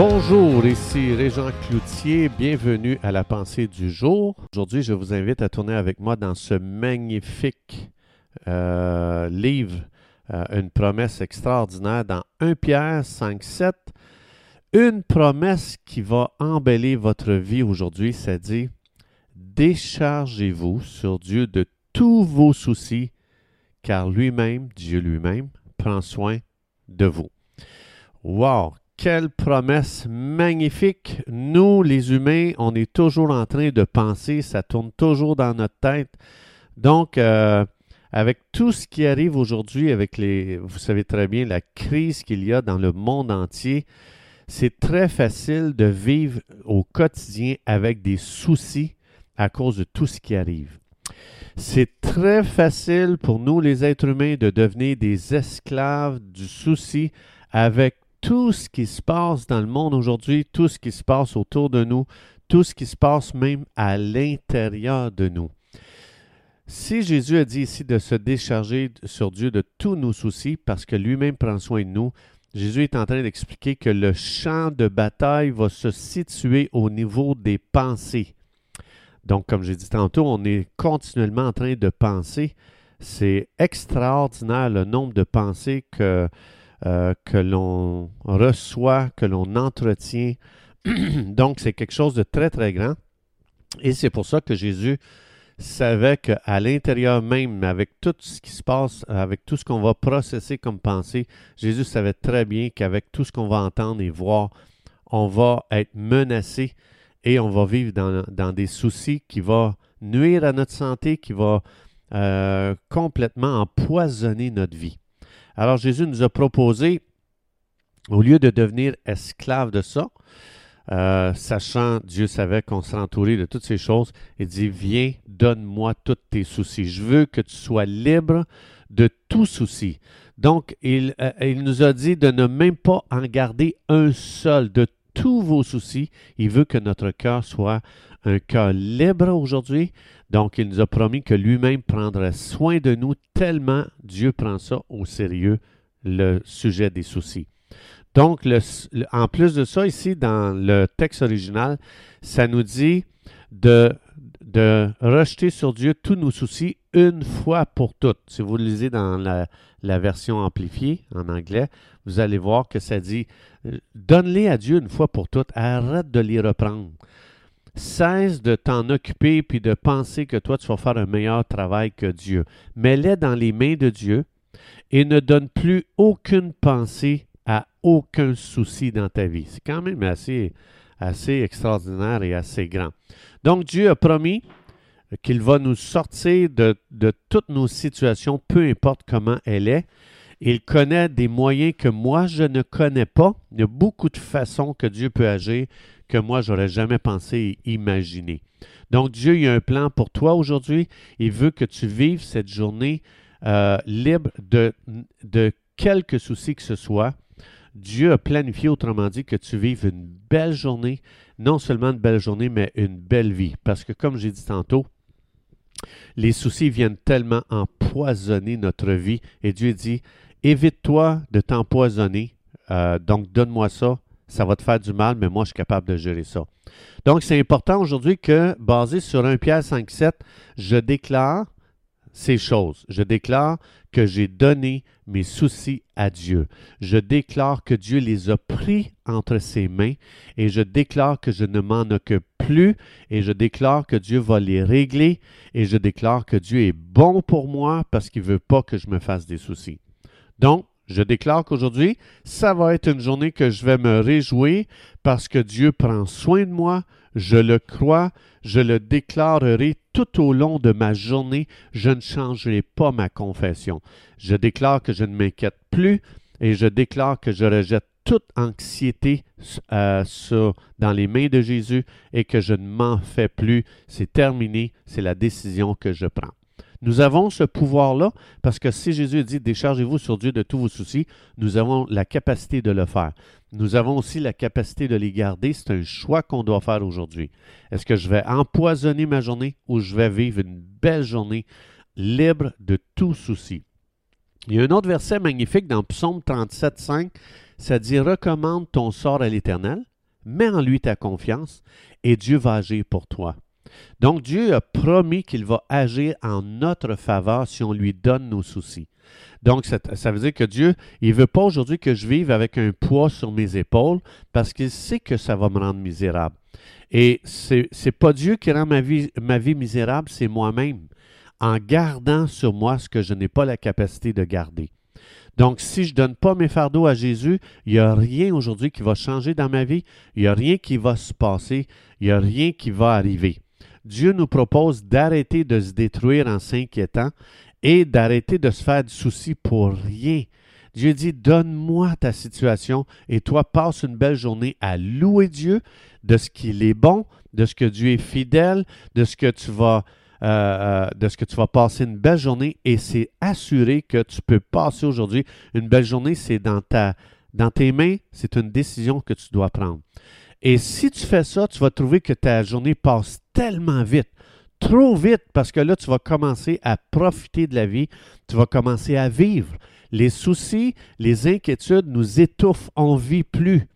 Bonjour, ici Régent Cloutier, bienvenue à la pensée du jour. Aujourd'hui, je vous invite à tourner avec moi dans ce magnifique euh, livre, euh, une promesse extraordinaire dans 1 Pierre 5, 7. Une promesse qui va embellir votre vie aujourd'hui, c'est dit déchargez-vous sur Dieu de tous vos soucis, car lui-même, Dieu lui-même, prend soin de vous. Wow! Quelle promesse magnifique! Nous, les humains, on est toujours en train de penser, ça tourne toujours dans notre tête. Donc, euh, avec tout ce qui arrive aujourd'hui, avec les, vous savez très bien, la crise qu'il y a dans le monde entier, c'est très facile de vivre au quotidien avec des soucis à cause de tout ce qui arrive. C'est très facile pour nous, les êtres humains, de devenir des esclaves du souci avec tout ce qui se passe dans le monde aujourd'hui, tout ce qui se passe autour de nous, tout ce qui se passe même à l'intérieur de nous. Si Jésus a dit ici de se décharger sur Dieu de tous nos soucis parce que lui-même prend soin de nous, Jésus est en train d'expliquer que le champ de bataille va se situer au niveau des pensées. Donc, comme j'ai dit tantôt, on est continuellement en train de penser. C'est extraordinaire le nombre de pensées que euh, que l'on reçoit, que l'on entretient. Donc, c'est quelque chose de très, très grand. Et c'est pour ça que Jésus savait qu'à l'intérieur même, avec tout ce qui se passe, avec tout ce qu'on va processer comme pensée, Jésus savait très bien qu'avec tout ce qu'on va entendre et voir, on va être menacé et on va vivre dans, des soucis qui vont nuire à notre santé, qui vont euh, complètement empoisonner notre vie. Alors Jésus nous a proposé, au lieu de devenir esclave de ça, euh, sachant, Dieu savait qu'on serait entouré de toutes ces choses, il dit, viens, donne-moi tous tes soucis. Je veux que tu sois libre de tout souci. Donc, il, euh, il, nous a dit de ne même pas en garder un seul de tous vos soucis. Il veut que notre cœur soit un cœur libre aujourd'hui. Donc, il nous a promis que lui-même prendrait soin de nous tellement Dieu prend ça au sérieux, le sujet des soucis. Donc, en plus de ça, ici, dans le texte original, ça nous dit de, de rejeter sur Dieu tous nos soucis une fois pour toutes. Si vous lisez dans la, la version amplifiée en anglais, vous allez voir que ça dit euh, donne-les à Dieu une fois pour toutes, arrête de les reprendre. Cesse de t'en occuper puis de penser que toi, tu vas faire un meilleur travail que Dieu. Mets-les dans les mains de Dieu et ne donne plus aucune pensée à aucun souci dans ta vie. C'est quand même assez, assez extraordinaire et assez grand. Donc, Dieu a promis qu'il va nous sortir de, toutes nos situations, peu importe comment elle est. Il connaît des moyens que moi, je ne connais pas. Il y a beaucoup de façons que Dieu peut agir que moi, j'aurais jamais pensé et imaginé. Donc, Dieu, il a un plan pour toi aujourd'hui. Il veut que tu vives cette journée euh, libre de, de quelques soucis que ce soit. Dieu a planifié, autrement dit, que tu vives une belle journée, non seulement une belle journée, mais une belle vie. Parce que, comme j'ai dit tantôt, les soucis viennent tellement empoisonner notre vie. Et Dieu dit, évite-toi de t'empoisonner. Euh, donc, donne-moi ça, ça va te faire du mal, mais moi, je suis capable de gérer ça. Donc, c'est important aujourd'hui que, basé sur 1 Pierre 5, 7, je déclare ces choses. Je déclare que j'ai donné mes soucis à Dieu. Je déclare que Dieu les a pris entre ses mains et je déclare que je ne m'en occupe plus et je déclare que Dieu va les régler et je déclare que Dieu est bon pour moi parce qu'il ne veut pas que je me fasse des soucis. Donc, je déclare qu'aujourd'hui, ça va être une journée que je vais me réjouir parce que Dieu prend soin de moi. Je le crois, je le déclarerai tout au long de ma journée. Je ne changerai pas ma confession. Je déclare que je ne m'inquiète plus et je déclare que je rejette toute anxiété euh, dans les mains de Jésus et que je ne m'en fais plus. C'est terminé, c'est la décision que je prends. Nous avons ce pouvoir-là parce que si Jésus dit déchargez-vous sur Dieu de tous vos soucis, nous avons la capacité de le faire. Nous avons aussi la capacité de les garder. C'est un choix qu'on doit faire aujourd'hui. Est-ce que je vais empoisonner ma journée ou je vais vivre une belle journée libre de tout souci? Il y a un autre verset magnifique dans Psaume 37, 5. Ça dit Recommande ton sort à l'Éternel Mets en lui ta confiance et Dieu va agir pour toi. Donc Dieu a promis qu'il va agir en notre faveur si on lui donne nos soucis. Donc ça, veut dire que Dieu, il ne veut pas aujourd'hui que je vive avec un poids sur mes épaules parce qu'il sait que ça va me rendre misérable. Et ce n'est pas Dieu qui rend ma vie, ma vie misérable, c'est moi-même, en gardant sur moi ce que je n'ai pas la capacité de garder. Donc, si je ne donne pas mes fardeaux à Jésus, il n'y a rien aujourd'hui qui va changer dans ma vie, il n'y a rien qui va se passer, il n'y a rien qui va arriver. Dieu nous propose d'arrêter de se détruire en s'inquiétant et d'arrêter de se faire du souci pour rien. Dieu dit, donne-moi ta situation et toi passe une belle journée à louer Dieu de ce qu'il est bon, de ce que Dieu est fidèle, de ce que tu vas, euh, euh, de ce que tu vas passer une belle journée et c'est assuré que tu peux passer aujourd'hui une belle journée. C'est dans tes mains, c'est une décision que tu dois prendre. Et si tu fais ça, tu vas trouver que ta journée passe tellement vite, trop vite, parce que là, tu vas commencer à profiter de la vie, tu vas commencer à vivre. Les soucis, les inquiétudes nous étouffent, on ne vit plus.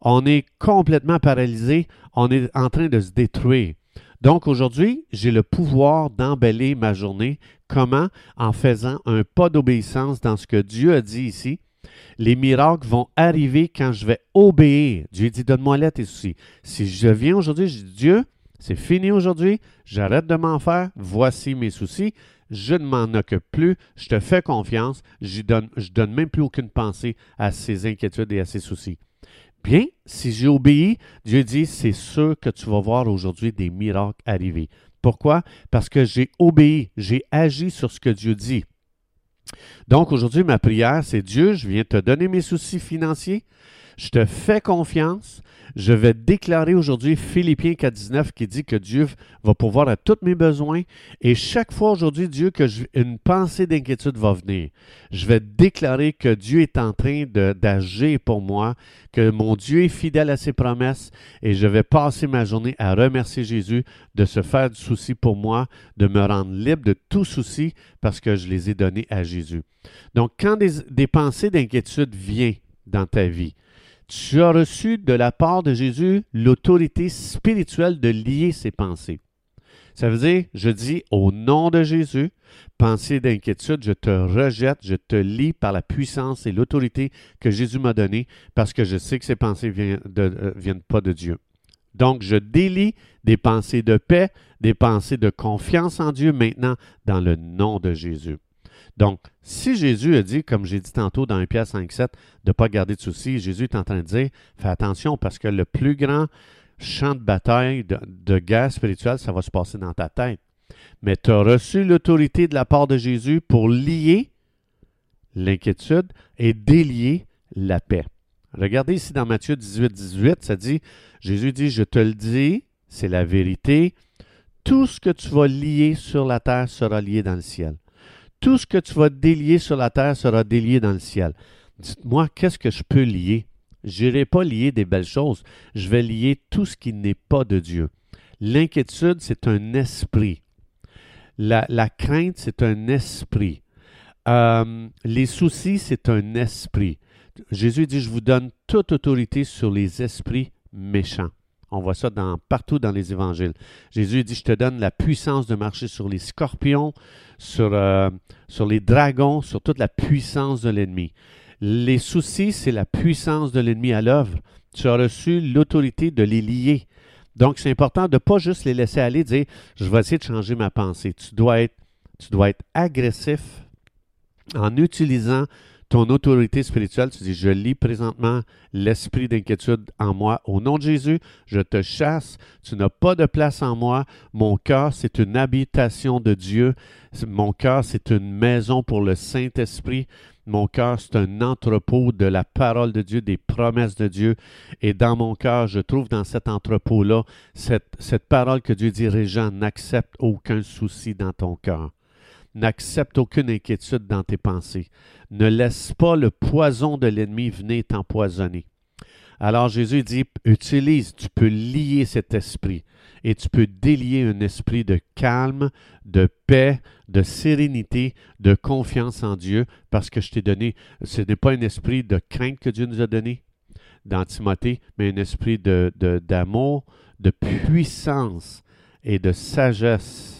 On est complètement paralysé, on est en train de se détruire. Donc aujourd'hui, j'ai le pouvoir d'emballer ma journée. Comment? En faisant un pas d'obéissance dans ce que Dieu a dit ici les miracles vont arriver quand je vais obéir. Dieu dit, donne-moi là tes soucis. Si je viens aujourd'hui, je dis, Dieu, c'est fini aujourd'hui, j'arrête de m'en faire, voici mes soucis, je ne m'en occupe plus, je te fais confiance, je donne, je donne même plus aucune pensée à ces inquiétudes et à ces soucis. Bien, si j'ai obéi, Dieu dit, c'est sûr que tu vas voir aujourd'hui des miracles arriver. Pourquoi? Parce que j'ai obéi, j'ai agi sur ce que Dieu dit. Donc aujourd'hui, ma prière, c'est Dieu, je viens te donner mes soucis financiers, je te fais confiance, je vais déclarer aujourd'hui Philippiens 4.19 qui dit que Dieu va pouvoir à tous mes besoins. Et chaque fois aujourd'hui, Dieu, que une pensée d'inquiétude va venir, je vais déclarer que Dieu est en train d'agir pour moi, que mon Dieu est fidèle à ses promesses et je vais passer ma journée à remercier Jésus de se faire du souci pour moi, de me rendre libre de tout souci parce que je les ai donnés à Jésus. Donc, quand des, des pensées d'inquiétude viennent dans ta vie, tu as reçu de la part de Jésus l'autorité spirituelle de lier ses pensées. Ça veut dire, je dis au nom de Jésus, pensée d'inquiétude, je te rejette, je te lie par la puissance et l'autorité que Jésus m'a donnée parce que je sais que ces pensées ne euh, viennent pas de Dieu. Donc, je délie des pensées de paix, des pensées de confiance en Dieu maintenant dans le nom de Jésus. Donc, si Jésus a dit, comme j'ai dit tantôt dans 1 Pierre 5, 7, de ne pas garder de soucis, Jésus est en train de dire, fais attention parce que le plus grand champ de bataille, de, guerre spirituelle, ça va se passer dans ta tête. Mais tu as reçu l'autorité de la part de Jésus pour lier l'inquiétude et délier la paix. Regardez ici dans Matthieu 18, 18, ça dit, Jésus dit, je te le dis, c'est la vérité, tout ce que tu vas lier sur la terre sera lié dans le ciel tout ce que tu vas délier sur la terre sera délié dans le ciel. Dites-moi, qu'est-ce que je peux lier? Je n'irai pas lier des belles choses. Je vais lier tout ce qui n'est pas de Dieu. L'inquiétude, c'est un esprit. La, crainte, c'est un esprit. Euh, les soucis, c'est un esprit. Jésus dit, je vous donne toute autorité sur les esprits méchants. On voit ça partout dans les évangiles. Jésus dit, je te donne la puissance de marcher sur les scorpions, sur, euh, sur les dragons, sur toute la puissance de l'ennemi. Les soucis, c'est la puissance de l'ennemi à l'œuvre. Tu as reçu l'autorité de les lier. Donc, c'est important de ne pas juste les laisser aller, dire, je vais essayer de changer ma pensée. Tu dois être agressif en utilisant ton autorité spirituelle, tu dis, je lis présentement l'esprit d'inquiétude en moi. Au nom de Jésus, je te chasse. Tu n'as pas de place en moi. Mon cœur, c'est une habitation de Dieu. Mon cœur, c'est une maison pour le Saint-Esprit. Mon cœur, c'est un entrepôt de la parole de Dieu, des promesses de Dieu. Et dans mon cœur, je trouve dans cet entrepôt-là cette, cette parole que Dieu dit, Régent, n'accepte aucun souci dans ton cœur. N'accepte aucune inquiétude dans tes pensées. Ne laisse pas le poison de l'ennemi venir t'empoisonner. Alors Jésus dit, utilise, tu peux lier cet esprit et tu peux délier un esprit de calme, de paix, de sérénité, de confiance en Dieu parce que je t'ai donné, ce n'est pas un esprit de crainte que Dieu nous a donné, dans mais un esprit de, de- d'amour, de puissance et de sagesse.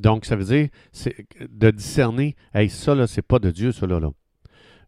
Donc, ça veut dire de discerner, hey, ça, là, c'est pas de Dieu, ça, là.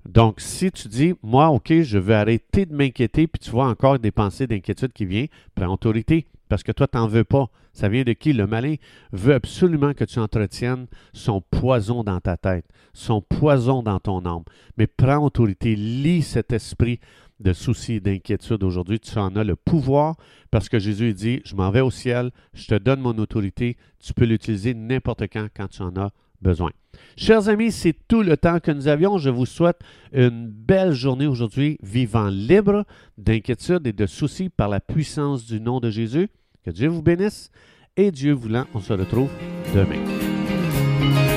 Donc, si tu dis, moi, OK, je veux arrêter de m'inquiéter, puis tu vois encore des pensées d'inquiétude qui viennent, prends autorité, parce que toi, tu n'en veux pas. Ça vient de qui? Le malin veut absolument que tu entretiennes son poison dans ta tête, son poison dans ton âme. Mais prends autorité, lis cet esprit de souci et d'inquiétude aujourd'hui. Tu en as le pouvoir parce que Jésus dit, je m'en vais au ciel, je te donne mon autorité, tu peux l'utiliser n'importe quand quand tu en as besoin. Chers amis, c'est tout le temps que nous avions. Je vous souhaite une belle journée aujourd'hui, vivant libre d'inquiétude et de soucis par la puissance du nom de Jésus. Que Dieu vous bénisse et Dieu voulant, on se retrouve demain.